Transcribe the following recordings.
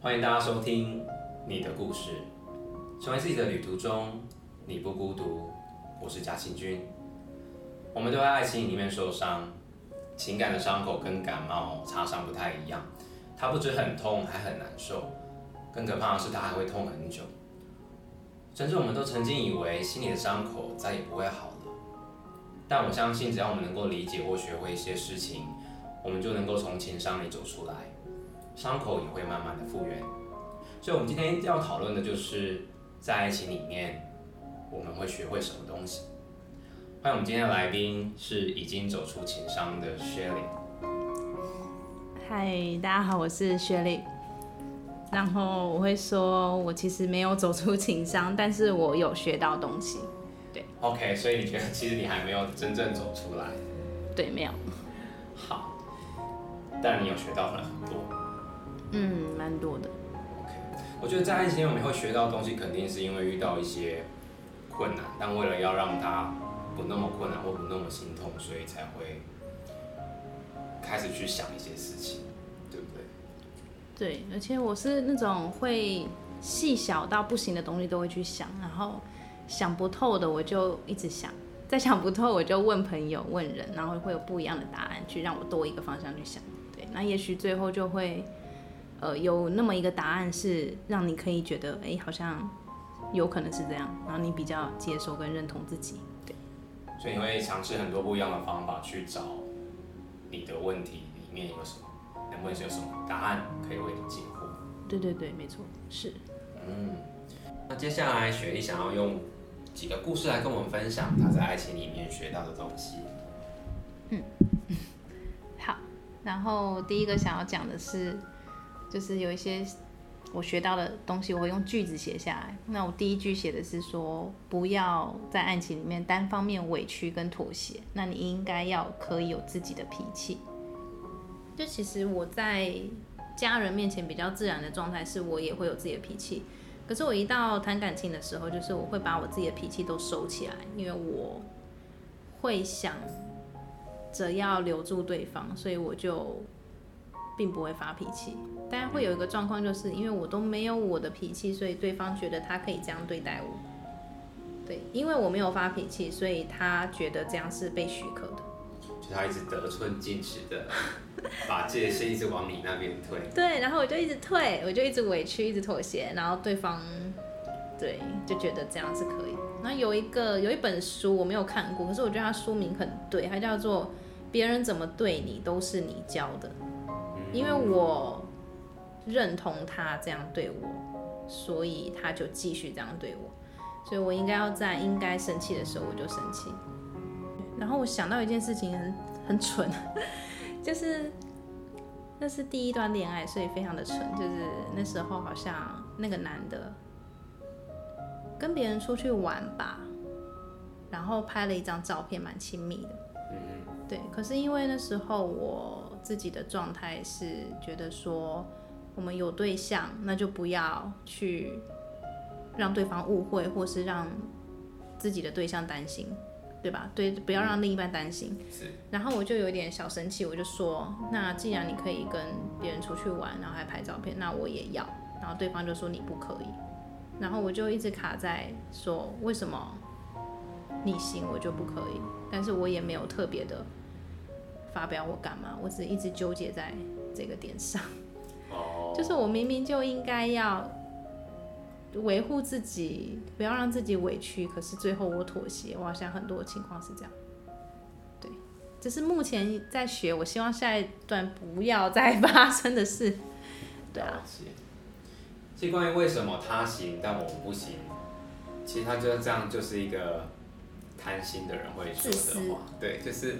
欢迎大家收听你的故事，成为自己的旅途中，你不孤独。我是贾庆君。我们都在爱情里面受伤，情感的伤口跟感冒擦伤不太一样，它不止很痛，还很难受。更可怕的是，它还会痛很久。甚至我们都曾经以为心里的伤口再也不会好了。但我相信，只要我们能够理解或学会一些事情，我们就能够从情伤里走出来。伤口也会慢慢的复原，所以，我们今天要讨论的就是在爱情里面，我们会学会什么东西。欢迎我们今天的来宾是已经走出情伤的雪莉。嗨，大家好，我是雪莉。然后我会说，我其实没有走出情伤，但是我有学到东西。对，OK，所以你觉得其实你还没有真正走出来？对，没有。好，但你有学到了很多。嗯，蛮多的。我觉得在爱情里我们会学到东西，肯定是因为遇到一些困难，但为了要让它不那么困难或不那么心痛，所以才会开始去想一些事情，对不对？对，而且我是那种会细小到不行的东西都会去想，然后想不透的我就一直想，再想不透我就问朋友、问人，然后会有不一样的答案，去让我多一个方向去想。对，那也许最后就会。呃，有那么一个答案是让你可以觉得，哎、欸，好像有可能是这样，然后你比较接受跟认同自己，对。所以你会尝试很多不一样的方法去找你的问题里面有什么，能不能有什么答案可以为你解惑？对对对，没错，是。嗯，那接下来雪莉想要用几个故事来跟我们分享她在爱情里面学到的东西。嗯，好，然后第一个想要讲的是。就是有一些我学到的东西，我会用句子写下来。那我第一句写的是说，不要在爱情里面单方面委屈跟妥协。那你应该要可以有自己的脾气。就其实我在家人面前比较自然的状态，是我也会有自己的脾气。可是我一到谈感情的时候，就是我会把我自己的脾气都收起来，因为我会想着要留住对方，所以我就。并不会发脾气，但会有一个状况，就是因为我都没有我的脾气，所以对方觉得他可以这样对待我。对，因为我没有发脾气，所以他觉得这样是被许可的。就他一直得寸进尺的把界限一直往你那边推。对，然后我就一直退，我就一直委屈，一直妥协，然后对方对就觉得这样是可以。那有一个有一本书我没有看过，可是我觉得它书名很对，它叫做《别人怎么对你都是你教的》。因为我认同他这样对我，所以他就继续这样对我，所以我应该要在应该生气的时候我就生气。然后我想到一件事情很很蠢，就是那是第一段恋爱，所以非常的蠢。就是那时候好像那个男的跟别人出去玩吧，然后拍了一张照片，蛮亲密的。对，可是因为那时候我。自己的状态是觉得说，我们有对象，那就不要去让对方误会，或是让自己的对象担心，对吧？对，不要让另一半担心。是。然后我就有点小生气，我就说，那既然你可以跟别人出去玩，然后还拍照片，那我也要。然后对方就说你不可以。然后我就一直卡在说，为什么你行我就不可以？但是我也没有特别的。发表我干嘛？我只一直纠结在这个点上。Oh. 就是我明明就应该要维护自己，不要让自己委屈，可是最后我妥协。我好像很多情况是这样。对，这是目前在学，我希望下一段不要再发生的事。对啊。其实关于为什么他行但我们不行，其实他就是这样，就是一个贪心的人会说的话。对，就是。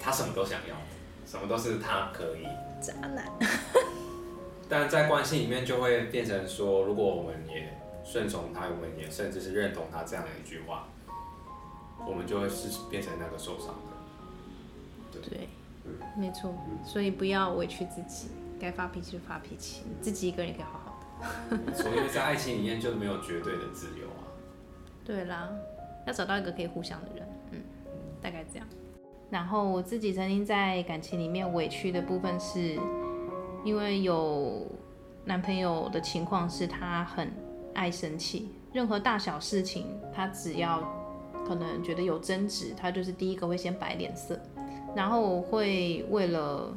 他什么都想要，什么都是他可以。渣男。但在关系里面就会变成说，如果我们也顺从他，我们也甚至是认同他这样的一句话，我们就会是变成那个受伤的。对，对嗯、没错。所以不要委屈自己，该发脾气就发脾气，自己一个人也可以好好的。所以在爱情里面就没有绝对的自由啊。对啦，要找到一个可以互相的人，嗯，大概这样。然后我自己曾经在感情里面委屈的部分，是因为有男朋友的情况是他很爱生气，任何大小事情，他只要可能觉得有争执，他就是第一个会先摆脸色，然后我会为了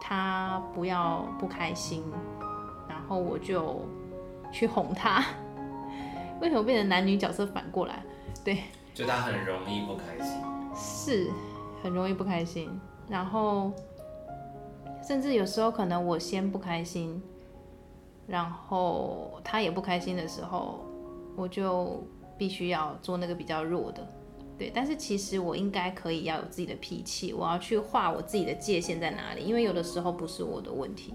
他不要不开心，然后我就去哄他。为什么变成男女角色反过来？对，就他很容易不开心，是很容易不开心，然后甚至有时候可能我先不开心。然后他也不开心的时候，我就必须要做那个比较弱的，对。但是其实我应该可以要有自己的脾气，我要去画我自己的界限在哪里，因为有的时候不是我的问题。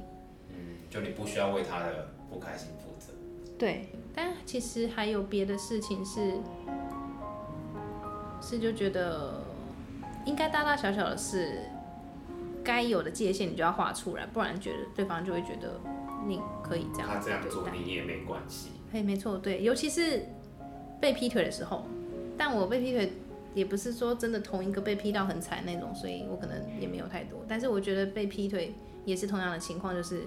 嗯，就你不需要为他的不开心负责。对，但其实还有别的事情是，是就觉得应该大大小小的事，该有的界限你就要画出来，不然觉得对方就会觉得。你可以这样，他这样做你也没关系。嘿，没错，对，尤其是被劈腿的时候，但我被劈腿也不是说真的同一个被劈到很惨那种，所以我可能也没有太多。但是我觉得被劈腿也是同样的情况，就是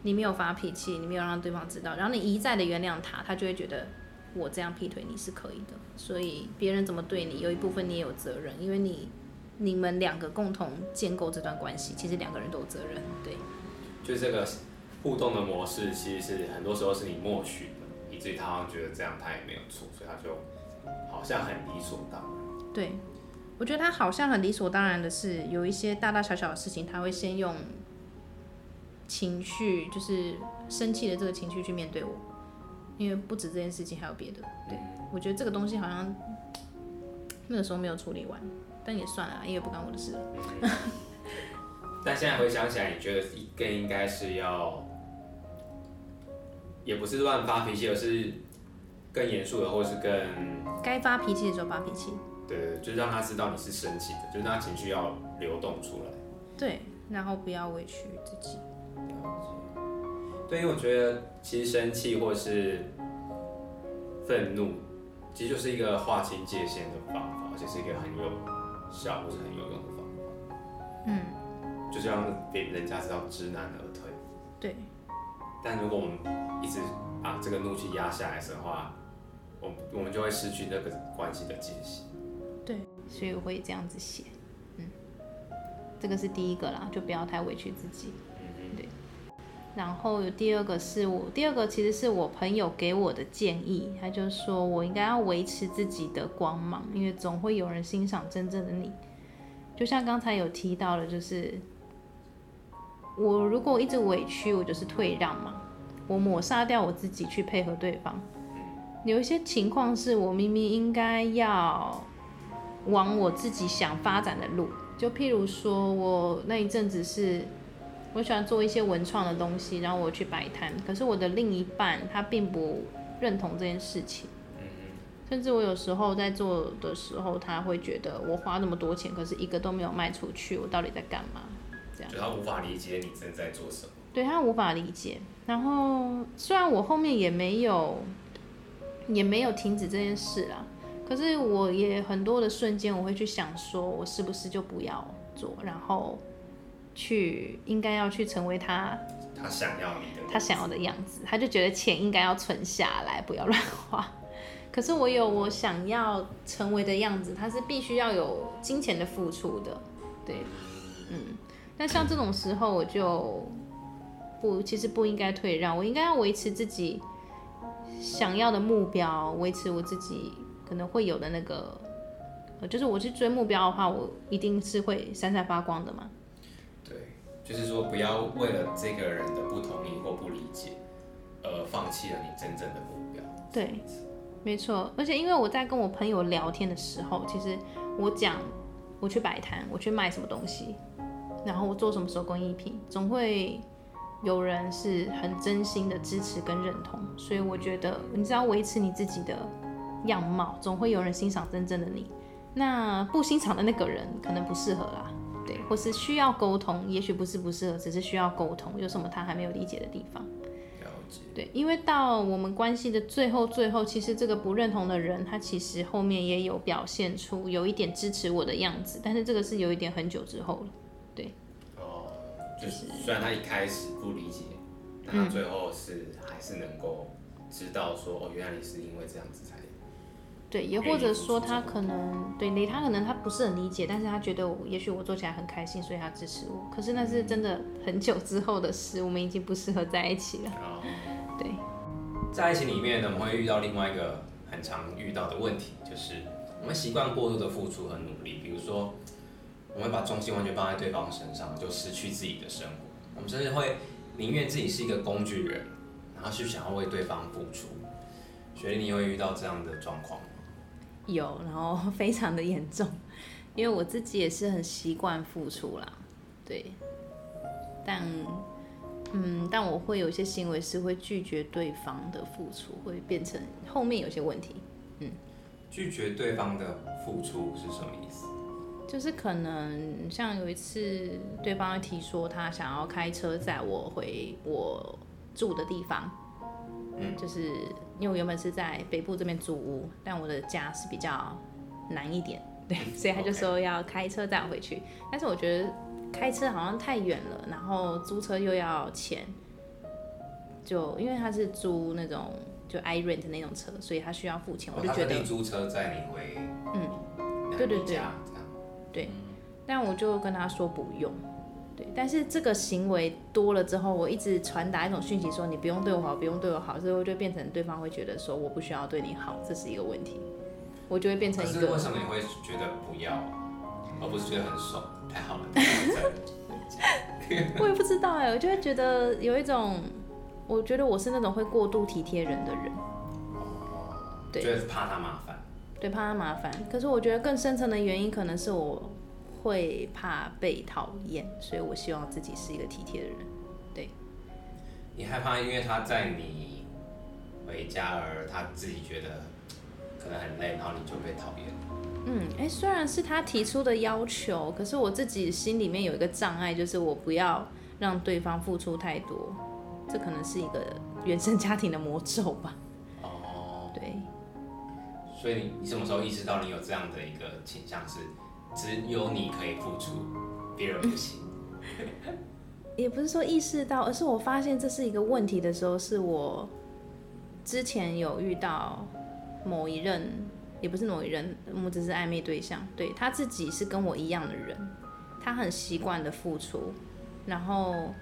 你没有发脾气，你没有让对方知道，然后你一再的原谅他，他就会觉得我这样劈腿你是可以的。所以别人怎么对你，有一部分你也有责任，因为你你们两个共同建构这段关系，其实两个人都有责任。对，就这个。互动的模式其实是很多时候是你默许的，以至于他好像觉得这样他也没有错，所以他就好像很理所当然。对，我觉得他好像很理所当然的是，有一些大大小小的事情，他会先用情绪，就是生气的这个情绪去面对我，因为不止这件事情还有别的。对，我觉得这个东西好像那个时候没有处理完，但也算了，因为不关我的事。但现在回想起来，你觉得更应该是要？也不是乱发脾气，而是更严肃的，或是更该发脾气的时候发脾气。对，就让他知道你是生气的，就让他情绪要流动出来。对，然后不要委屈自己。对，因为我觉得其实生气或是愤怒，其实就是一个划清界限的方法，而且是一个很有效或是很有用的方法。嗯，就是让别人家知道知难而退。对。但如果我们一直把这个怒气压下来的话，我我们就会失去那个关系的间隙。对，所以我会这样子写，嗯，这个是第一个啦，就不要太委屈自己。然后有第二个是我，第二个其实是我朋友给我的建议，他就说我应该要维持自己的光芒，因为总会有人欣赏真正的你。就像刚才有提到的，就是。我如果一直委屈，我就是退让嘛，我抹杀掉我自己去配合对方。有一些情况是我明明应该要往我自己想发展的路，就譬如说我那一阵子是我喜欢做一些文创的东西，然后我去摆摊，可是我的另一半他并不认同这件事情，甚至我有时候在做的时候，他会觉得我花那么多钱，可是一个都没有卖出去，我到底在干嘛？就他无法理解你正在做什么，对，他无法理解。然后虽然我后面也没有也没有停止这件事啦，可是我也很多的瞬间，我会去想说，我是不是就不要做，然后去应该要去成为他他想要你的他想要的样子。他就觉得钱应该要存下来，不要乱花。可是我有我想要成为的样子，他是必须要有金钱的付出的，对，嗯。但像这种时候，我就不，其实不应该退让，我应该要维持自己想要的目标，维持我自己可能会有的那个，就是我去追目标的话，我一定是会闪闪发光的嘛。就是说不要为了这个人的不同意或不理解，而放弃了你真正的目标。对，没错。而且因为我在跟我朋友聊天的时候，其实我讲我去摆摊，我去卖什么东西。然后我做什么手工艺品，总会有人是很真心的支持跟认同，所以我觉得你只要维持你自己的样貌，总会有人欣赏真正的你。那不欣赏的那个人可能不适合啦，对，或是需要沟通，也许不是不适合，只是需要沟通，有什么他还没有理解的地方。了解。对，因为到我们关系的最后，最后其实这个不认同的人，他其实后面也有表现出有一点支持我的样子，但是这个是有一点很久之后了。对，哦，就是虽然他一开始不理解但他最后是还是能够知道说，哦，原来你是因为这样子才。对，也或者说他可能对你，他可能他不是很理解，但是他觉得我也许我做起来很开心，所以他支持我。可是那是真的很久之后的事，我们已经不适合在一起了。对，在爱情里面呢，我们会遇到另外一个很常遇到的问题，就是我们习惯过度的付出和努力。比如说，我们会把重心完全放在对方身上，就失去自己的生活。我们甚至会宁愿自己是一个工具人，然后去想要为对方付出。所以，你会遇到这样的状况？有，然后 非常的严重，因为我自己也是很习惯付出啦，对，但，嗯，但我会有一些行为是会拒绝对方的付出，会变成后面有些问题，嗯，拒绝对方的付出是什么意思？就是可能像有一次，对方提说他想要开车载我回我住的地方。嗯，就是因为我原本是在北部这边租屋，但我的家是比较难一点，对，所以他就说要开车带我回去。但是我觉得开车好像太远了，然后租车又要钱，就因为他是租那种就 iRent 的那种车，所以他需要付钱。我就觉得租车载你回，嗯，对对对，对，但我就跟他说不用。对，但是这个行为多了之后，我一直传达一种讯息，说你不用对我好，不用对我好，所以我就变成对方会觉得说我不需要对你好，这是一个问题，我就会变成一个。为什么你会觉得不要，而不是觉得很爽？太好了，我也不知道哎，我就会觉得有一种，我觉得我是那种会过度体贴人的人。哦，对，就是怕他麻烦。对，怕他麻烦。可是我觉得更深层的原因可能是我。会怕被讨厌，所以我希望自己是一个体贴的人。对，你害怕，因为他在你回家，而他自己觉得可能很累，然后你就被讨厌。嗯，哎，虽然是他提出的要求，可是我自己心里面有一个障碍，就是我不要让对方付出太多。这可能是一个原生家庭的魔咒吧。哦，对。所以你你什么时候意识到你有这样的一个倾向是？只有你可以付出，别人不行。也不是说意识到，而是我发现这是一个问题的时候，是我之前有遇到某一任，也不是某一任，我们只是暧昧对象。对，他自己是跟我一样的人，他很习惯的付出，然后，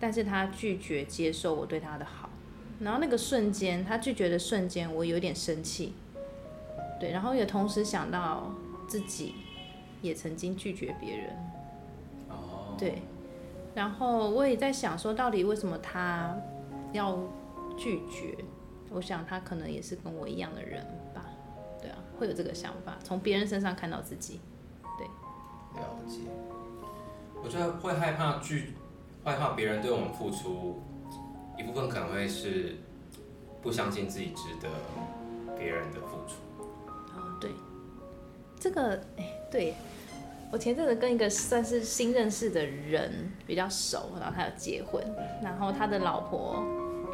但是他拒绝接受我对他的好，然后那个瞬间，他拒绝的瞬间，我有点生气。对，然后也同时想到自己。也曾经拒绝别人，哦，对，然后我也在想说，到底为什么他要拒绝？我想他可能也是跟我一样的人吧，对啊，会有这个想法，从别人身上看到自己，对，了解。我觉得会害怕拒，害怕别人对我们付出，一部分可能会是不相信自己值得别人的付出。哦，对，这个，哎。对，我前阵子跟一个算是新认识的人比较熟，然后他有结婚，然后他的老婆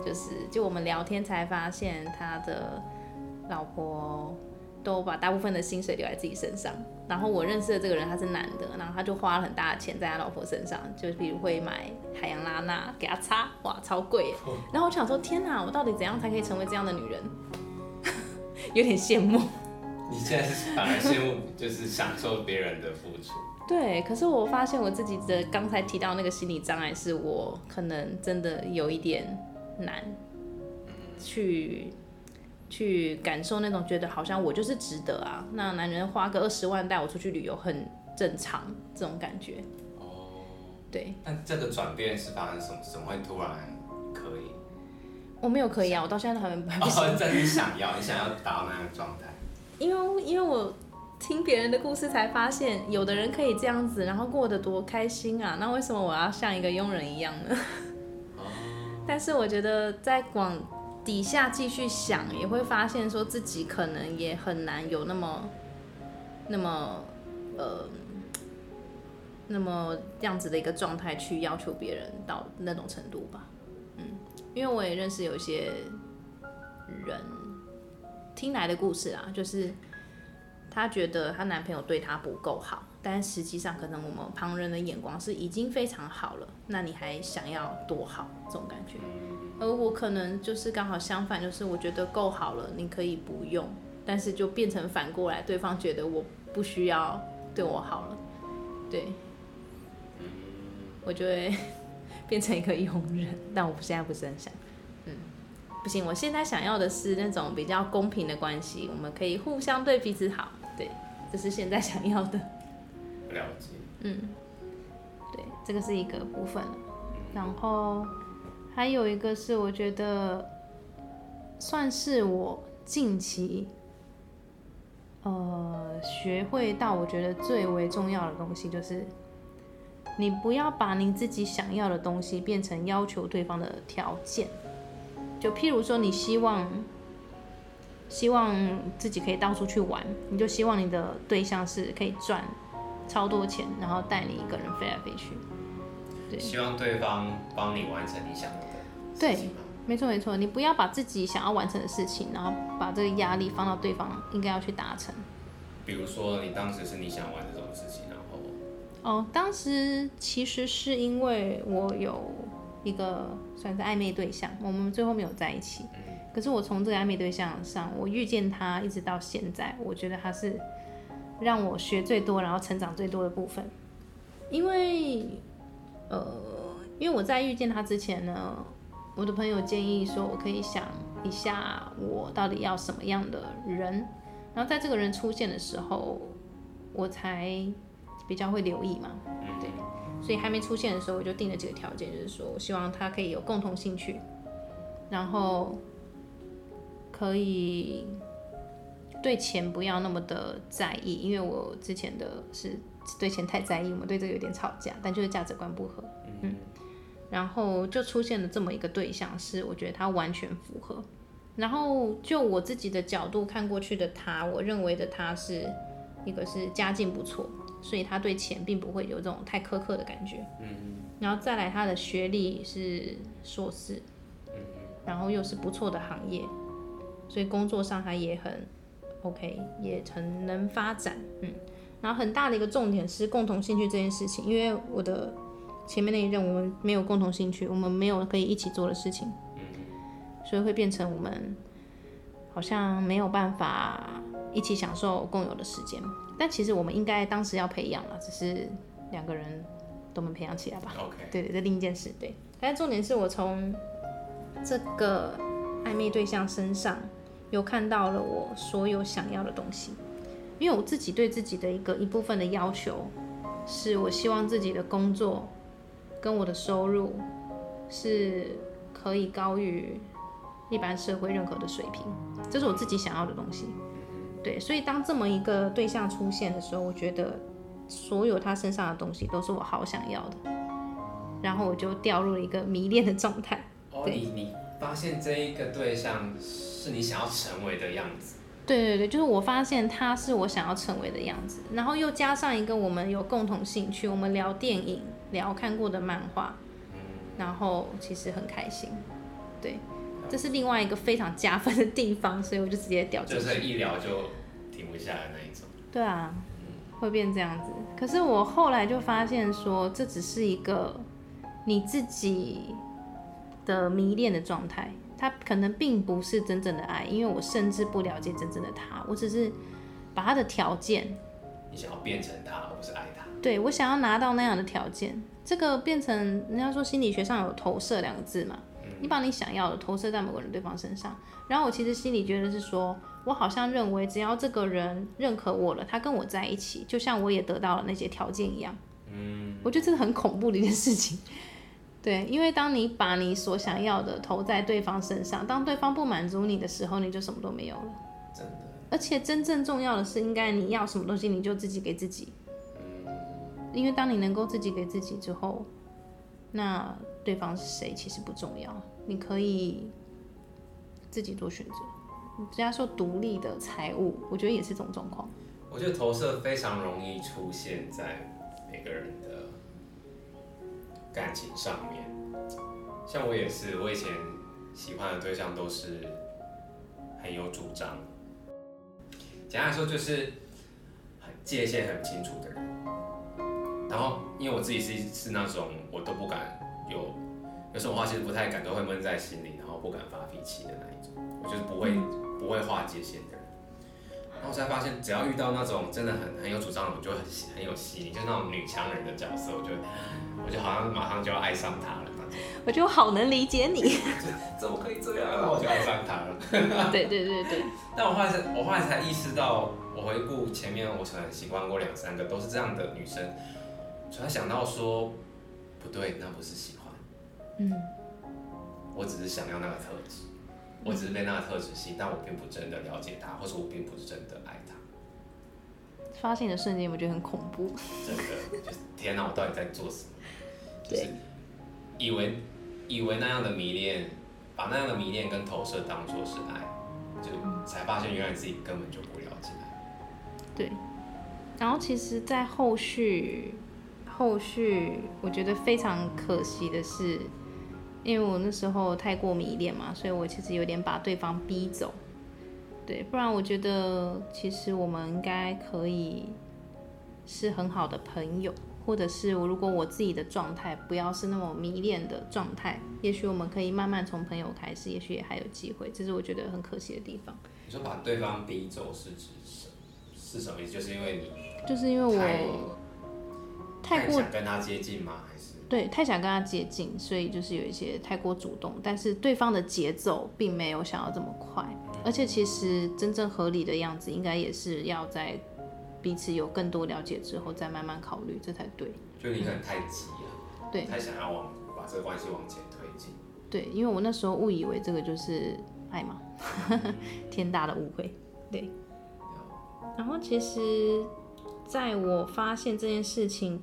就是，就我们聊天才发现他的老婆都把大部分的薪水留在自己身上，然后我认识的这个人他是男的，然后他就花了很大的钱在他老婆身上，就比如会买海洋拉娜给他擦，哇，超贵，然后我想说，天哪，我到底怎样才可以成为这样的女人？有点羡慕。你现在是反而羡慕，就是享受别人的付出。对，可是我发现我自己的刚才提到那个心理障碍，是我可能真的有一点难去去感受那种觉得好像我就是值得啊，那男人花个二十万带我出去旅游很正常这种感觉。哦，对。那这个转变是发生什么？怎么会突然可以？我没有可以啊，我到现在都还没。哦，真的想要，你想要达到那个状态。因为因为我听别人的故事才发现，有的人可以这样子，然后过得多开心啊！那为什么我要像一个佣人一样呢？但是我觉得再往底下继续想，也会发现说自己可能也很难有那么那么呃那么这样子的一个状态去要求别人到那种程度吧。嗯，因为我也认识有些人。听来的故事啊，就是她觉得她男朋友对她不够好，但实际上可能我们旁人的眼光是已经非常好了，那你还想要多好这种感觉？而我可能就是刚好相反，就是我觉得够好了，你可以不用，但是就变成反过来，对方觉得我不需要对我好了，对，我就会 变成一个佣人，但我现在不是很想。不行，我现在想要的是那种比较公平的关系，我们可以互相对彼此好，对，这是现在想要的。了解。嗯，对，这个是一个部分。然后还有一个是，我觉得算是我近期呃学会到，我觉得最为重要的东西，就是你不要把你自己想要的东西变成要求对方的条件。就譬如说，你希望希望自己可以到处去玩，你就希望你的对象是可以赚超多钱，然后带你一个人飞来飞去。对，希望对方帮你完成你想要的？对，没错没错，你不要把自己想要完成的事情，然后把这个压力放到对方应该要去达成。比如说，你当时是你想玩这种事情，然后哦，当时其实是因为我有。一个算是暧昧对象，我们最后没有在一起。可是我从这个暧昧对象上，我遇见他一直到现在，我觉得他是让我学最多，然后成长最多的部分。因为，呃，因为我在遇见他之前呢，我的朋友建议说我可以想一下我到底要什么样的人，然后在这个人出现的时候，我才比较会留意嘛。对。所以还没出现的时候，我就定了几个条件，就是说我希望他可以有共同兴趣，然后可以对钱不要那么的在意，因为我之前的是对钱太在意，我们对这个有点吵架，但就是价值观不合，嗯，然后就出现了这么一个对象，是我觉得他完全符合，然后就我自己的角度看过去的他，我认为的他是一个是家境不错。所以他对钱并不会有这种太苛刻的感觉，嗯，然后再来他的学历是硕士，嗯，然后又是不错的行业，所以工作上他也很 OK，也很能发展，嗯，然后很大的一个重点是共同兴趣这件事情，因为我的前面那一任我们没有共同兴趣，我们没有可以一起做的事情，嗯，所以会变成我们好像没有办法一起享受共有的时间。但其实我们应该当时要培养了，只是两个人都没培养起来吧。OK，对对，这另一件事。对，但是重点是我从这个暧昧对象身上，有看到了我所有想要的东西。因为我自己对自己的一个一部分的要求，是我希望自己的工作跟我的收入是可以高于一般社会认可的水平，这是我自己想要的东西。对，所以当这么一个对象出现的时候，我觉得所有他身上的东西都是我好想要的，然后我就掉入了一个迷恋的状态。哦，你你发现这一个对象是你想要成为的样子？对对对，就是我发现他是我想要成为的样子，然后又加上一个我们有共同兴趣，我们聊电影，聊看过的漫画，嗯，然后其实很开心，对。这是另外一个非常加分的地方，所以我就直接掉。就是一聊就停不下来那一种。对啊，会变这样子。可是我后来就发现说，这只是一个你自己的迷恋的状态，它可能并不是真正的爱，因为我甚至不了解真正的他，我只是把他的条件，你想要变成他，而不是爱他。对，我想要拿到那样的条件，这个变成人家说心理学上有投射两个字嘛。你把你想要的投射在某个人对方身上，然后我其实心里觉得是说，我好像认为只要这个人认可我了，他跟我在一起，就像我也得到了那些条件一样。嗯，我觉得这是很恐怖的一件事情。对，因为当你把你所想要的投在对方身上，当对方不满足你的时候，你就什么都没有了。真的。而且真正重要的是，应该你要什么东西，你就自己给自己。嗯。因为当你能够自己给自己之后，那对方是谁其实不重要。你可以自己做选择。人家说独立的财务，我觉得也是这种状况。我觉得投射非常容易出现在每个人的感情上面。像我也是，我以前喜欢的对象都是很有主张。简单来说，就是很界限很清楚的人。然后因为我自己是是那种我都不敢有有什么话其实不太敢，都会闷在心里，然后不敢发脾气的那一种，我就是不会、嗯、不会划界限的人。然后我才发现，只要遇到那种真的很很有主张的，我就很很有吸引，就是那种女强人的角色，我就我就好像马上就要爱上她了。我就好能理解你，怎么可以这样？我就爱上她了。对 对对对。但我后来才我后来才意识到，我回顾前面，我可能喜欢过两三个都是这样的女生，突然想到说不对，那不是喜欢。嗯。我只是想要那个特质。我只是被那个特质吸引，但我并不真的了解他，或者我并不是真的爱他。发现的瞬间，我觉得很恐怖。真的，就是天哪，我到底在做什么？就是以为以为那样的迷恋，把那样的迷恋跟投射当做是爱，就才发现原来自己根本就不了解。对。然后其实，在后续后续，我觉得非常可惜的是。因为我那时候太过迷恋嘛，所以我其实有点把对方逼走，对，不然我觉得其实我们应该可以是很好的朋友，或者是我如果我自己的状态不要是那么迷恋的状态，也许我们可以慢慢从朋友开始，也许也还有机会，这是我觉得很可惜的地方。你说把对方逼走是指什是什么意思？就是因为你就是因为我太过想跟他接近吗？还是？对，太想跟他接近，所以就是有一些太过主动，但是对方的节奏并没有想要这么快，而且其实真正合理的样子，应该也是要在彼此有更多了解之后再慢慢考虑，这才对。就你可能太急了，对，太想要往把这个关系往前推进。对，因为我那时候误以为这个就是爱嘛，天大的误会。对，然后其实在我发现这件事情。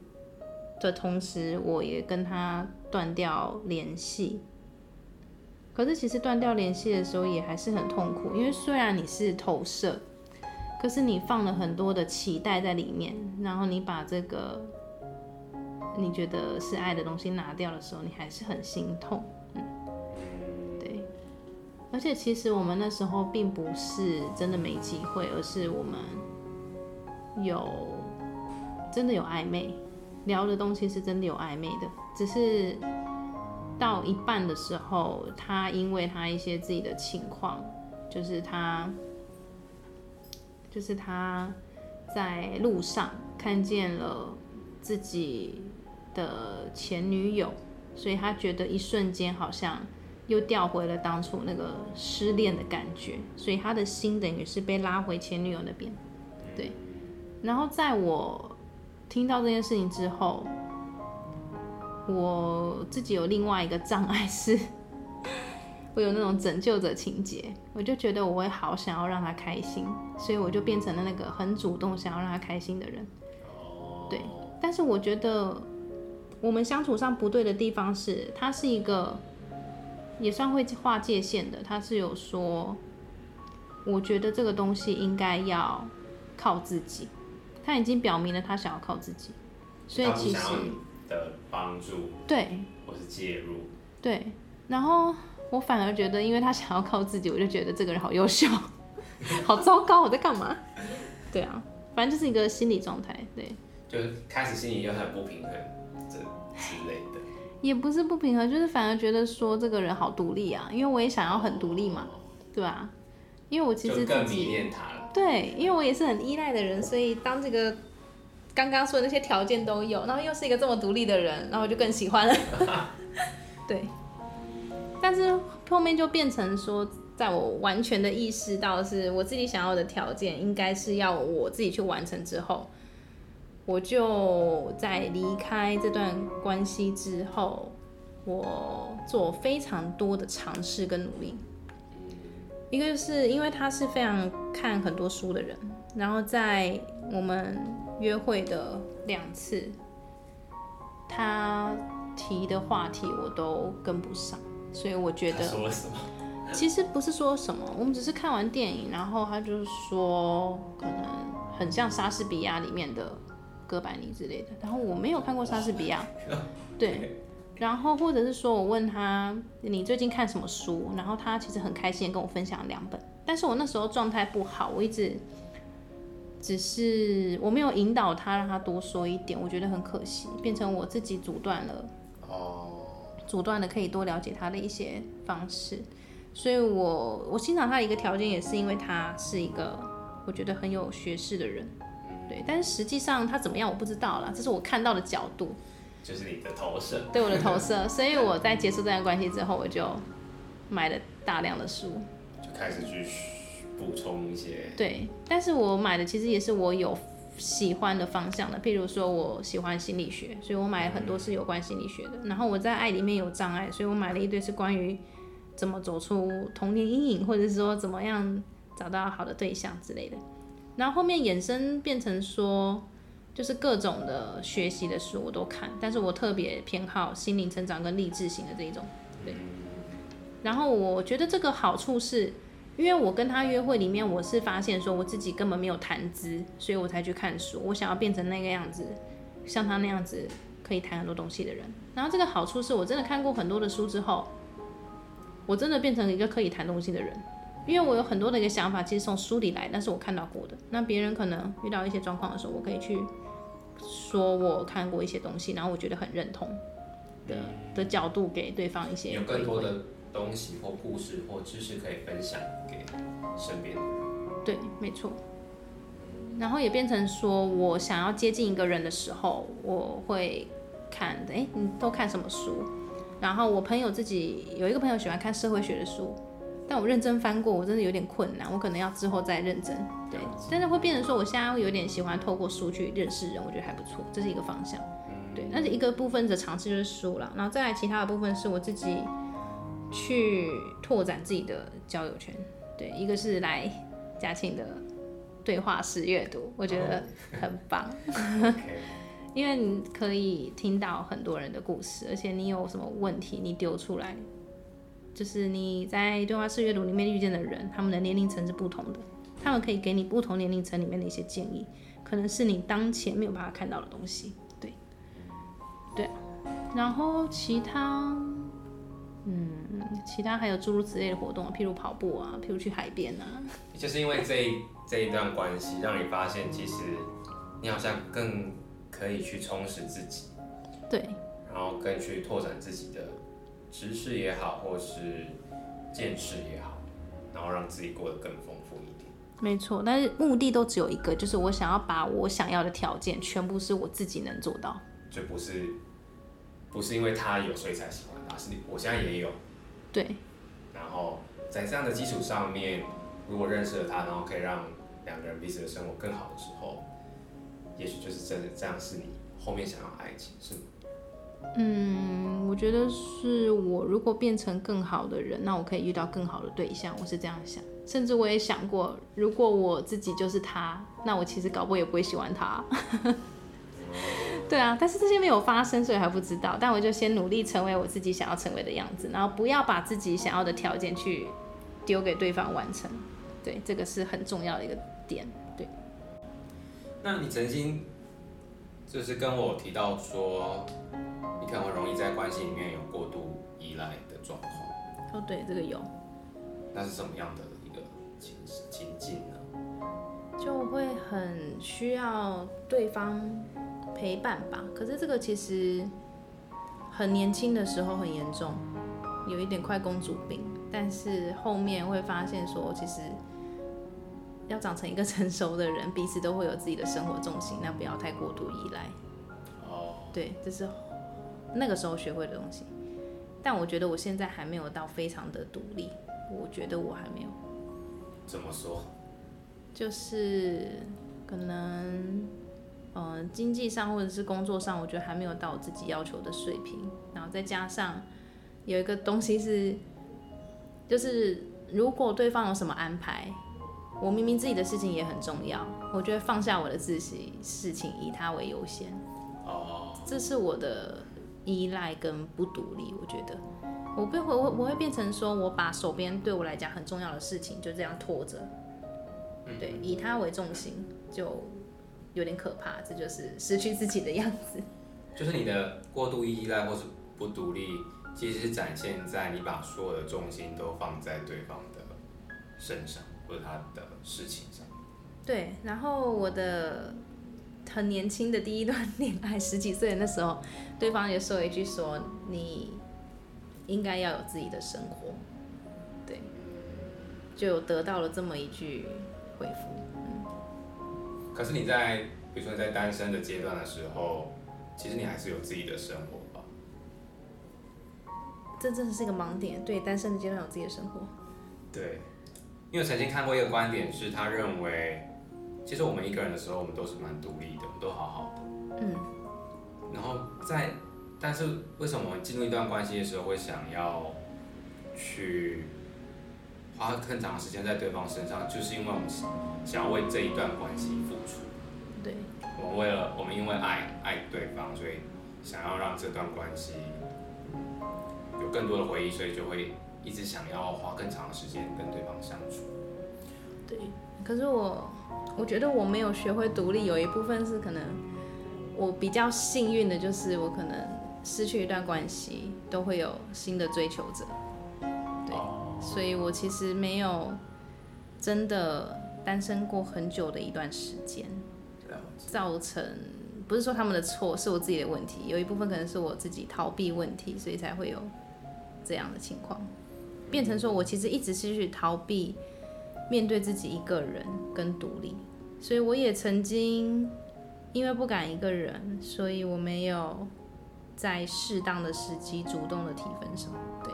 的同时，我也跟他断掉联系。可是，其实断掉联系的时候也还是很痛苦，因为虽然你是投射，可是你放了很多的期待在里面，然后你把这个你觉得是爱的东西拿掉的时候，你还是很心痛。嗯，对。而且，其实我们那时候并不是真的没机会，而是我们有真的有暧昧。聊的东西是真的有暧昧的，只是到一半的时候，他因为他一些自己的情况，就是他，就是他在路上看见了自己的前女友，所以他觉得一瞬间好像又掉回了当初那个失恋的感觉，所以他的心等于是被拉回前女友那边，对，然后在我。听到这件事情之后，我自己有另外一个障碍，是我有那种拯救者情节，我就觉得我会好想要让他开心，所以我就变成了那个很主动想要让他开心的人。对，但是我觉得我们相处上不对的地方是，他是一个也算会划界限的，他是有说，我觉得这个东西应该要靠自己。他已经表明了他想要靠自己，所以其实的帮助对，或是介入。对，然后我反而觉得，因为他想要靠自己，我就觉得这个人好优秀，好糟糕，我在干嘛？对啊，反正就是一个心理状态，对，就是开始心里又很不平衡，这之类的，也不是不平衡，就是反而觉得说这个人好独立啊，因为我也想要很独立嘛，对吧？因为我其实更迷恋他了。对，因为我也是很依赖的人，所以当这个刚刚说的那些条件都有，然后又是一个这么独立的人，然后我就更喜欢了。对，但是后面就变成说，在我完全的意识到是我自己想要的条件，应该是要我自己去完成之后，我就在离开这段关系之后，我做非常多的尝试跟努力。一个就是因为他是非常看很多书的人，然后在我们约会的两次，他提的话题我都跟不上，所以我觉得说了什么？其实不是说什么，我们只是看完电影，然后他就说可能很像莎士比亚里面的哥白尼之类的，然后我没有看过莎士比亚，对。然后，或者是说我问他你最近看什么书，然后他其实很开心跟我分享两本，但是我那时候状态不好，我一直只是我没有引导他，让他多说一点，我觉得很可惜，变成我自己阻断了。哦。阻断了可以多了解他的一些方式，所以我我欣赏他的一个条件也是因为他是一个我觉得很有学识的人，对。但是实际上他怎么样我不知道啦，这是我看到的角度。就是你的投射。对我的投射，所以我在结束这段关系之后，我就买了大量的书，就开始去补充一些。对，但是我买的其实也是我有喜欢的方向的，譬如说我喜欢心理学，所以我买了很多是有关心理学的。然后我在爱里面有障碍，所以我买了一堆是关于怎么走出童年阴影，或者是说怎么样找到好的对象之类的。然后后面衍生变成说。就是各种的学习的书我都看，但是我特别偏好心灵成长跟励志型的这一种，对。然后我觉得这个好处是，因为我跟他约会里面，我是发现说我自己根本没有谈资，所以我才去看书。我想要变成那个样子，像他那样子可以谈很多东西的人。然后这个好处是我真的看过很多的书之后，我真的变成一个可以谈东西的人。因为我有很多的一个想法，其实从书里来，但是我看到过的。那别人可能遇到一些状况的时候，我可以去说我看过一些东西，然后我觉得很认同的的角度给对方一些。有更多的东西或故事或知识可以分享给身边的人。对，没错。然后也变成说我想要接近一个人的时候，我会看，哎，你都看什么书？然后我朋友自己有一个朋友喜欢看社会学的书。但我认真翻过，我真的有点困难，我可能要之后再认真。对，但是会变成说，我现在会有点喜欢透过书去认识人，我觉得还不错，这是一个方向。对，那是一个部分的尝试就是书了，然后再来其他的部分是我自己去拓展自己的交友圈。对，一个是来嘉庆的对话式阅读，我觉得很棒，因为你可以听到很多人的故事，而且你有什么问题，你丢出来。就是你在对话式阅读里面遇见的人，他们的年龄层是不同的，他们可以给你不同年龄层里面的一些建议，可能是你当前没有办法看到的东西。对，对。然后其他，嗯，其他还有诸如此类的活动，譬如跑步啊，譬如去海边啊。就是因为这一这一段关系，让你发现其实你好像更可以去充实自己。对。然后更去拓展自己的。知识也好，或是见识也好，然后让自己过得更丰富一点。没错，但是目的都只有一个，就是我想要把我想要的条件全部是我自己能做到。就不是，不是因为他有所以才喜欢他，是我现在也有。对。然后在这样的基础上面，如果认识了他，然后可以让两个人彼此的生活更好的时候，也许就是真的这样是你后面想要爱情，是吗？嗯，我觉得是我如果变成更好的人，那我可以遇到更好的对象。我是这样想，甚至我也想过，如果我自己就是他，那我其实搞不也不会喜欢他。对啊，但是这些没有发生，所以还不知道。但我就先努力成为我自己想要成为的样子，然后不要把自己想要的条件去丢给对方完成。对，这个是很重要的一个点。对。那你曾经就是跟我提到说。你可能容易在关系里面有过度依赖的状况。哦，对，这个有。那是什么样的一个情情境呢？就会很需要对方陪伴吧。可是这个其实很年轻的时候很严重，有一点快公主病。但是后面会发现说，其实要长成一个 成熟的人，彼此都会有自己的生活重心，那不要太过度依赖。哦。对，这是。那个时候学会的东西，但我觉得我现在还没有到非常的独立，我觉得我还没有。怎么说？就是可能，嗯、呃，经济上或者是工作上，我觉得还没有到我自己要求的水平。然后再加上有一个东西是，就是如果对方有什么安排，我明明自己的事情也很重要，我觉得放下我的自己事情，以他为优先。哦。这是我的。依赖跟不独立，我觉得我不会我我会变成说，我把手边对我来讲很重要的事情就这样拖着，对，以他为重心，就有点可怕，这就是失去自己的样子。就是你的过度依赖或是不独立，其实是展现在你把所有的重心都放在对方的身上或者他的事情上。对，然后我的很年轻的第一段恋爱，十几岁的那时候，对方也说一句说你应该要有自己的生活，对，就得到了这么一句回复。嗯，可是你在比如说你在单身的阶段的时候，其实你还是有自己的生活吧？这真的是一个盲点，对，单身的阶段有自己的生活。对，因为曾经看过一个观点，是他认为。其实我们一个人的时候，我们都是蛮独立的，我们都好好的。嗯。然后在，但是为什么我们进入一段关系的时候会想要去花更长的时间在对方身上？就是因为我们想要为这一段关系付出。对。我们为了我们因为爱爱对方，所以想要让这段关系有更多的回忆，所以就会一直想要花更长的时间跟对方相处。对。可是我。我觉得我没有学会独立，有一部分是可能我比较幸运的，就是我可能失去一段关系，都会有新的追求者，对，所以我其实没有真的单身过很久的一段时间，造成不是说他们的错，是我自己的问题，有一部分可能是我自己逃避问题，所以才会有这样的情况，变成说我其实一直是去逃避。面对自己一个人跟独立，所以我也曾经因为不敢一个人，所以我没有在适当的时机主动的提分手。对，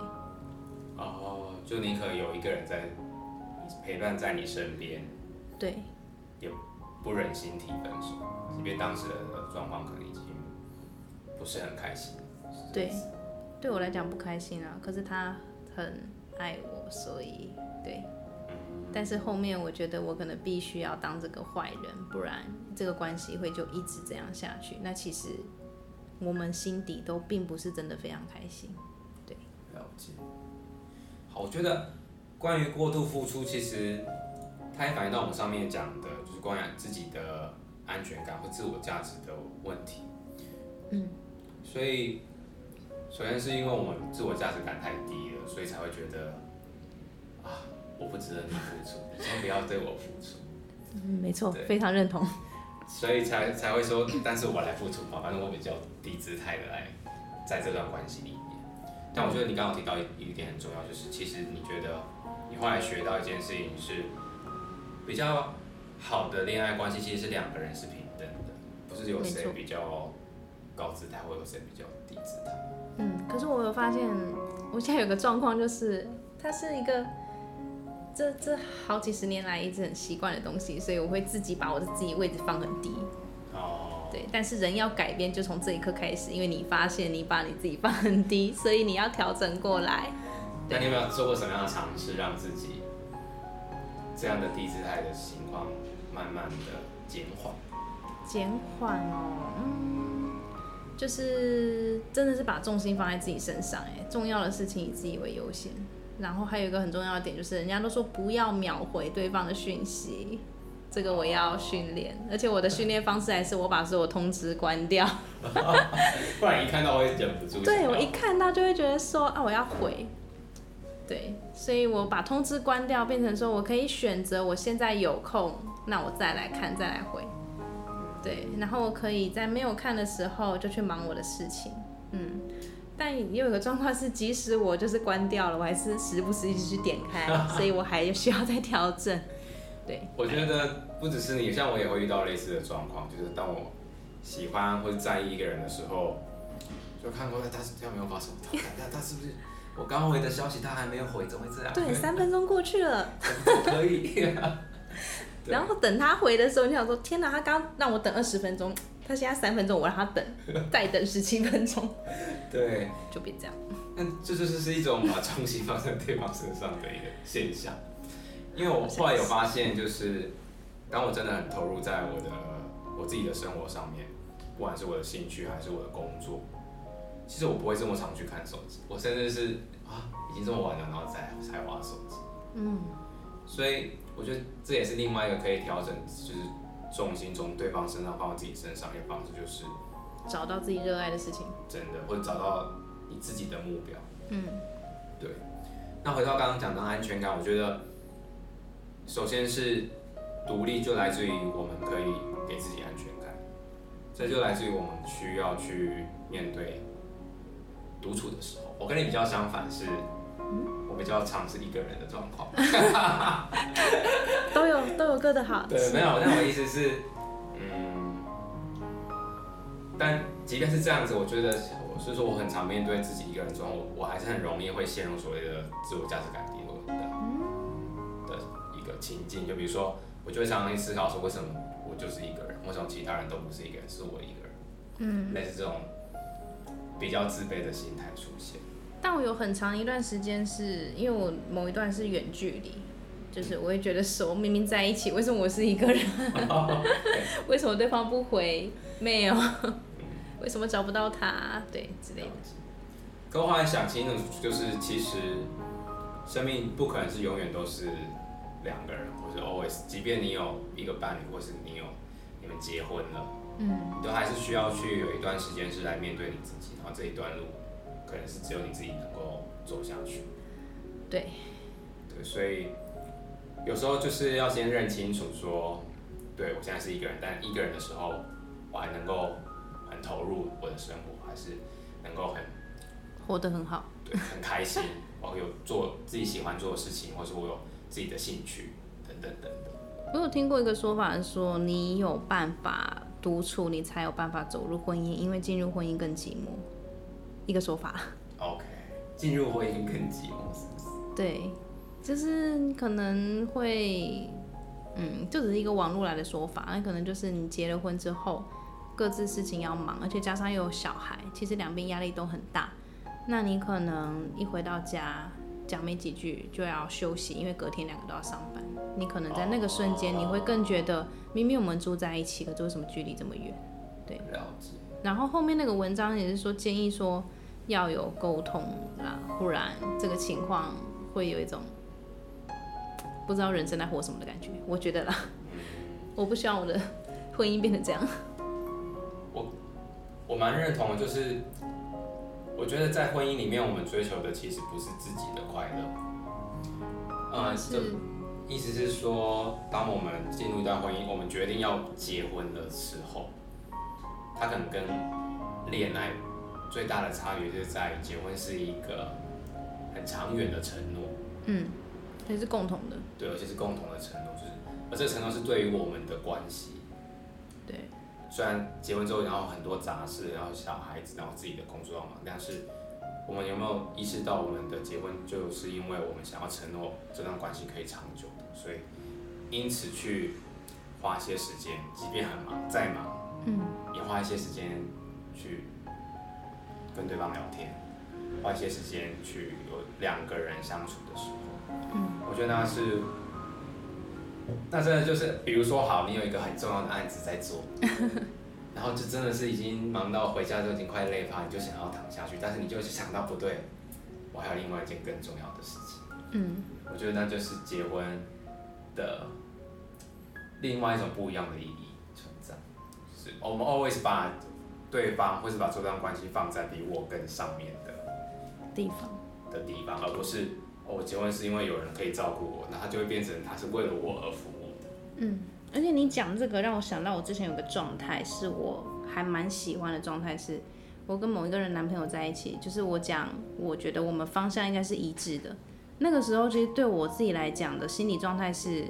哦，就宁可有一个人在陪伴在你身边，对，也不忍心提分手，即便当时的状况可能已经不是很开心。对，对我来讲不开心啊，可是他很爱我，所以对。但是后面我觉得我可能必须要当这个坏人，不然这个关系会就一直这样下去。那其实我们心底都并不是真的非常开心，对。了解。好，我觉得关于过度付出，其实它也反映到我们上面讲的，就是关于自己的安全感和自我价值的问题。嗯。所以，首先是因为我们自我价值感太低了，所以才会觉得啊。我不值得你付出，你先不要对我付出。嗯，没错，非常认同。所以才才会说，但是我来付出嘛，反正我比较低姿态的来在这段关系里面。但我觉得你刚刚提到一一点很重要，就是其实你觉得你后来学到一件事情是，比较好的恋爱关系其实是两个人是平等的，不是有谁比较高姿态，或有谁比较低姿态。嗯，可是我有发现，我现在有个状况就是，它是一个。这这好几十年来一直很习惯的东西，所以我会自己把我的自己位置放很低。哦。对，但是人要改变，就从这一刻开始，因为你发现你把你自己放很低，所以你要调整过来。那你有没有做过什么样的尝试，让自己这样的低姿态的情况慢慢的减缓？减缓哦，嗯，就是真的是把重心放在自己身上，哎，重要的事情以自己为优先。然后还有一个很重要的点，就是人家都说不要秒回对方的讯息，这个我要训练，而且我的训练方式还是我把所有通知关掉，不然一看到我会忍不住。对，我一看到就会觉得说啊，我要回，对，所以我把通知关掉，变成说我可以选择我现在有空，那我再来看再来回，对，然后我可以在没有看的时候就去忙我的事情，嗯。但也有个状况是，即使我就是关掉了，我还是时不时一直去点开，所以我还需要再调整。对，我觉得不只是你，像我也会遇到类似的状况，就是当我喜欢或者在意一个人的时候，就看过他他他没有发什么，他他是不是我刚回的消息他还没有回，怎么会这样？对，三分钟过去了，可以。然后等他回的时候，你想说天哪，他刚让我等二十分钟。他现在三分钟，我让他等，再等十七分钟，对，就别这样。那这就是是一种把重心放在对方身上的一个现象。因为我后来有发现，就是当我真的很投入在我的我自己的生活上面，不管是我的兴趣还是我的工作，其实我不会这么常去看手机，我甚至是啊，已经这么晚了，然后再才玩手机。嗯，所以我觉得这也是另外一个可以调整，就是。重心从对方身上放到自己身上，一个方式就是找到自己热爱的事情，真的，或者找到你自己的目标。嗯，对。那回到刚刚讲的安全感，我觉得首先是独立就来自于我们可以给自己安全感，这就来自于我们需要去面对独处的时候。我跟你比较相反是，比较常是一个人的状况，都有都有各的好。对，没有，但我意思是，嗯，但即便是这样子，我觉得，所以说我很常面对自己一个人状况，我我还是很容易会陷入所谓的自我价值感低落的的一个情境，就比如说。我就会常常去思考说，为什么我就是一个人？为什么其他人都不是一个人，是我一个人？嗯，类似这种比较自卑的心态出现。但我有很长一段时间是因为我某一段是远距离，就是我会觉得手，明明在一起，为什么我是一个人？为什么对方不回 mail？为什么找不到他？对，之类的。可我后来想清楚，就是其实生命不可能是永远都是。两个人，或是 always，即便你有一个伴侣，或是你有你们结婚了，嗯，你都还是需要去有一段时间是来面对你自己，然后这一段路可能是只有你自己能够走下去。对，对，所以有时候就是要先认清楚说，对我现在是一个人，但一个人的时候，我还能够很投入我的生活，还是能够很活得很好，对，很开心，我有做自己喜欢做的事情，或是我有。自己的兴趣等等等等。我有听过一个说法，说你有办法独处，你才有办法走入婚姻，因为进入婚姻更寂寞。一个说法。OK，进入婚姻更寂寞是不是？对，就是可能会，嗯，就只是一个网络来的说法。那可能就是你结了婚之后，各自事情要忙，而且加上又有小孩，其实两边压力都很大。那你可能一回到家。讲没几句就要休息，因为隔天两个都要上班。你可能在那个瞬间，你会更觉得明明我们住在一起，可是为什么距离这么远？对。了解。然后后面那个文章也是说建议说要有沟通啦，不然这个情况会有一种不知道人生在活什么的感觉。我觉得啦，我不希望我的婚姻变成这样。我我蛮认同的，就是。我觉得在婚姻里面，我们追求的其实不是自己的快乐，呃，这意思是说，当我们进入一段婚姻，我们决定要结婚的时候，他可能跟恋爱最大的差别就是在于结婚是一个很长远的承诺，嗯，也是共同的，对，而且是共同的承诺，就是，而这个承诺是对于我们的关系。对。虽然结婚之后，然后很多杂事，然后小孩子，然后自己的工作要忙，但是我们有没有意识到，我们的结婚就是因为我们想要承诺这段关系可以长久的，所以因此去花一些时间，即便很忙，再忙，嗯，也花一些时间去跟对方聊天，花一些时间去有两个人相处的时候，嗯，我觉得那是。那真的就是，比如说好，你有一个很重要的案子在做，然后就真的是已经忙到回家就已经快累趴，你就想要躺下去，但是你就是想到不对，我还有另外一件更重要的事情。嗯，我觉得那就是结婚的另外一种不一样的意义存在，是我们 always 把对方或是把这段关系放在比我更上面的地方的地方，而不是。我结婚是因为有人可以照顾我，那他就会变成他是为了我而服务的。嗯，而且你讲这个让我想到我之前有个状态，是我还蛮喜欢的状态，是我跟某一个人男朋友在一起，就是我讲我觉得我们方向应该是一致的。那个时候其实对我自己来讲的心理状态是，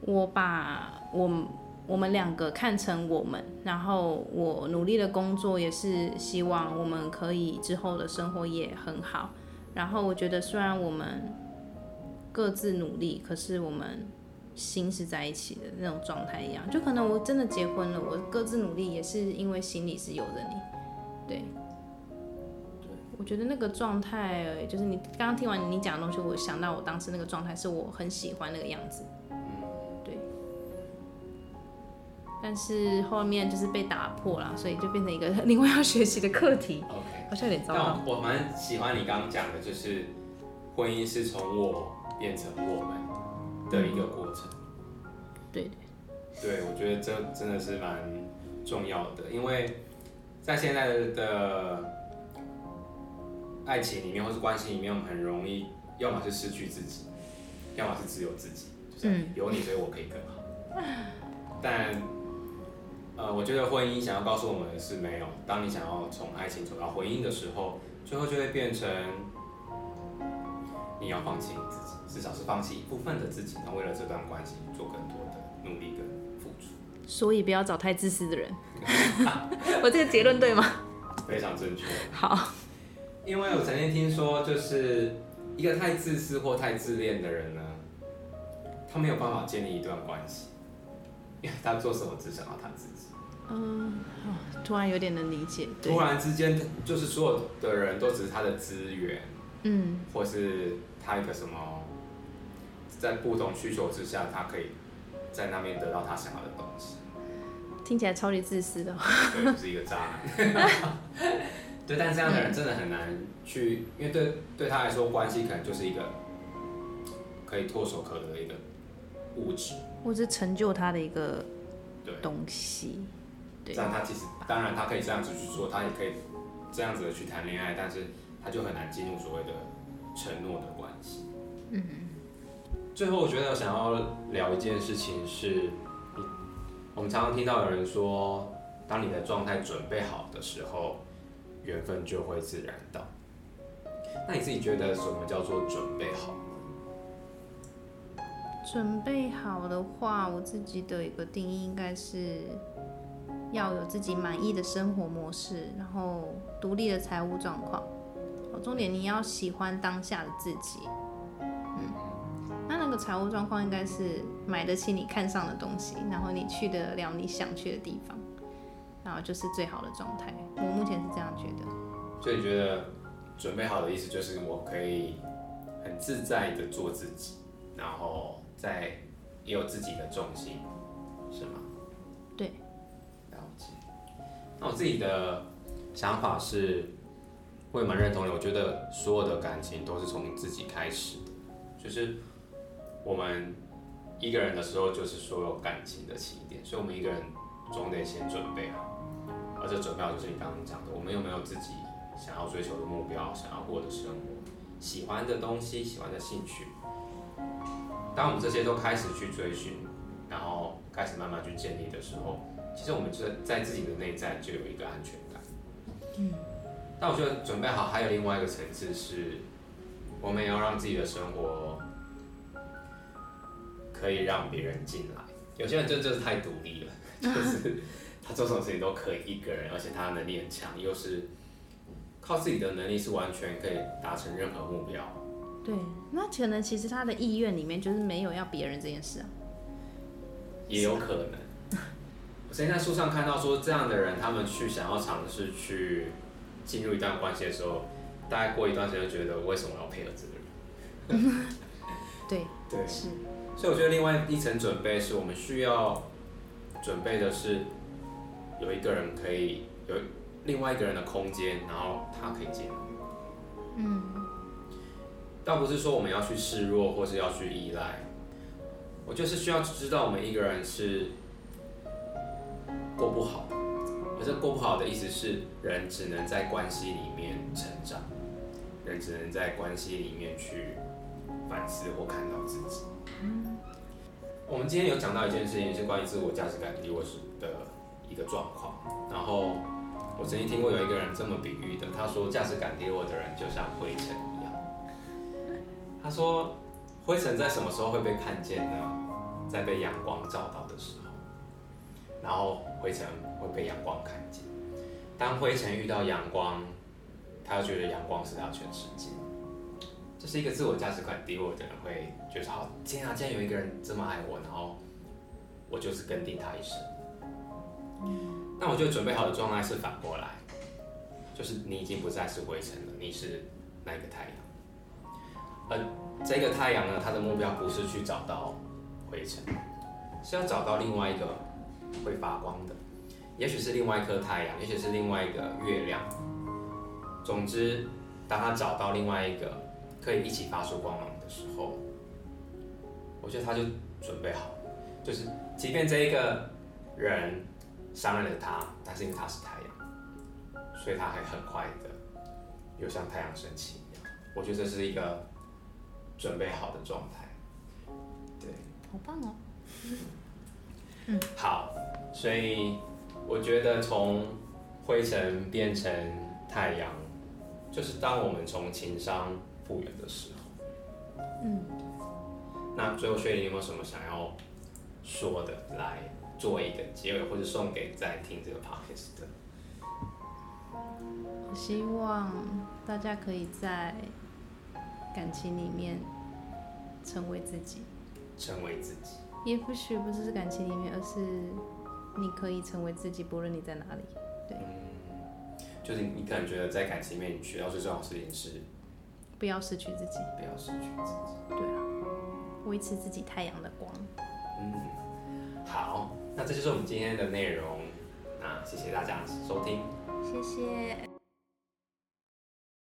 我把我我们两个看成我们，然后我努力的工作也是希望我们可以之后的生活也很好。然后我觉得，虽然我们各自努力，可是我们心是在一起的那种状态一样。就可能我真的结婚了，我各自努力也是因为心里是有着你。对，我觉得那个状态，就是你刚刚听完你讲的东西，我想到我当时那个状态，是我很喜欢那个样子。但是后面就是被打破了，所以就变成一个另外要学习的课题。OK，好像有点糟糕。我蛮喜欢你刚刚讲的，就是婚姻是从我变成我们的一个过程。对对，我觉得这真的是蛮重要的，因为在现在的爱情里面或是关系里面，我们很容易要么是失去自己，要么是只有自己，就是有你，所以我可以更好。但呃，我觉得婚姻想要告诉我们的是，没有。当你想要从爱情走到婚姻的时候，最后就会变成你要放弃你自己，至少是放弃一部分的自己，那为了这段关系做更多的努力跟付出。所以不要找太自私的人。我这个结论对吗？非常正确。好。因为我曾经听说，就是一个太自私或太自恋的人呢，他没有办法建立一段关系，因为他做什么只想要他自己。嗯，突然有点能理解。突然之间，就是所有的人都只是他的资源，嗯，或是他一个什么，在不同需求之下，他可以在那边得到他想要的东西。听起来超级自私的。对，就是一个渣男。对，但这样的人真的很难去，嗯、因为对对他来说，关系可能就是一个可以唾手可得的一个物质，或是成就他的一个东西。对，这样他其实当然他可以这样子去做，他也可以这样子的去谈恋爱，但是他就很难进入所谓的承诺的关系。嗯。最后，我觉得想要聊一件事情是，我们常常听到有人说，当你的状态准备好的时候。缘分就会自然到。那你自己觉得什么叫做准备好？准备好的话，我自己的一个定义应该是要有自己满意的生活模式，然后独立的财务状况。重点你要喜欢当下的自己。嗯，那那个财务状况应该是买得起你看上的东西，然后你去得了你想去的地方。然后就是最好的状态，我目前是这样觉得。所以觉得准备好的意思就是我可以很自在的做自己，然后在也有自己的重心，是吗？对。了解。那我自己的想法是，我也蛮认同的。我觉得所有的感情都是从自己开始的，就是我们一个人的时候，就是所有感情的起点，所以我们一个人总得先准备好。而这准备好就是你刚刚讲的，我们有没有自己想要追求的目标，想要过的生活，喜欢的东西，喜欢的兴趣。当我们这些都开始去追寻，然后开始慢慢去建立的时候，其实我们就在自己的内在就有一个安全感。嗯。但我觉得准备好还有另外一个层次是，我们也要让自己的生活可以让别人进来。有些人真的就是太独立了，就是。他做什么事情都可以一个人，而且他的能力很强，又是靠自己的能力是完全可以达成任何目标。对，那可能其实他的意愿里面就是没有要别人这件事啊。也有可能。我曾经在书上看到说，这样的人他们去想要尝试去进入一段关系的时候，大概过一段时间就觉得，为什么要配合这个人？对 对是。所以我觉得另外一层准备是我们需要准备的是。有一个人可以有另外一个人的空间，然后他可以进来。嗯，倒不是说我们要去示弱，或是要去依赖。我就是需要知道我们一个人是过不好，而这过不好的意思是，人只能在关系里面成长，人只能在关系里面去反思或看到自己。我们今天有讲到一件事情，是关于自我价值感低落时的。一个状况，然后我曾经听过有一个人这么比喻的，他说价值感低落的人就像灰尘。他说灰尘在什么时候会被看见呢？在被阳光照到的时候，然后灰尘会被阳光看见。当灰尘遇到阳光，他就觉得阳光是他全世界。这是一个自我价值感低落的人会觉得好，天啊，竟然有一个人这么爱我，然后我就是跟定他一生。那我就准备好的状态是反过来，就是你已经不再是灰尘了，你是那个太阳。而这个太阳呢，它的目标不是去找到灰尘，是要找到另外一个会发光的，也许是另外一颗太阳，也许是另外一个月亮。总之，当他找到另外一个可以一起发出光芒的时候，我觉得他就准备好，就是即便这一个人。伤害了他，但是因为他是太阳，所以他还很快的又像太阳升起一样。我觉得这是一个准备好的状态。对，好棒哦。嗯，好，所以我觉得从灰尘变成太阳，就是当我们从情商复原的时候。嗯，那最后薛伶有没有什么想要说的，来做一个结尾，或者送给在听这个 podcast 的？我希望大家可以在感情里面成为自己，成为自己。也不许不是感情里面，而是你可以成为自己，不论你在哪里。对，嗯，就是你可能觉得在感情里面，你学到最重要的事情是不要失去自己，不要失去自己。对啊，维持自己太阳的光。嗯，好，那这就是我们今天的内容。那谢谢大家收听，谢谢。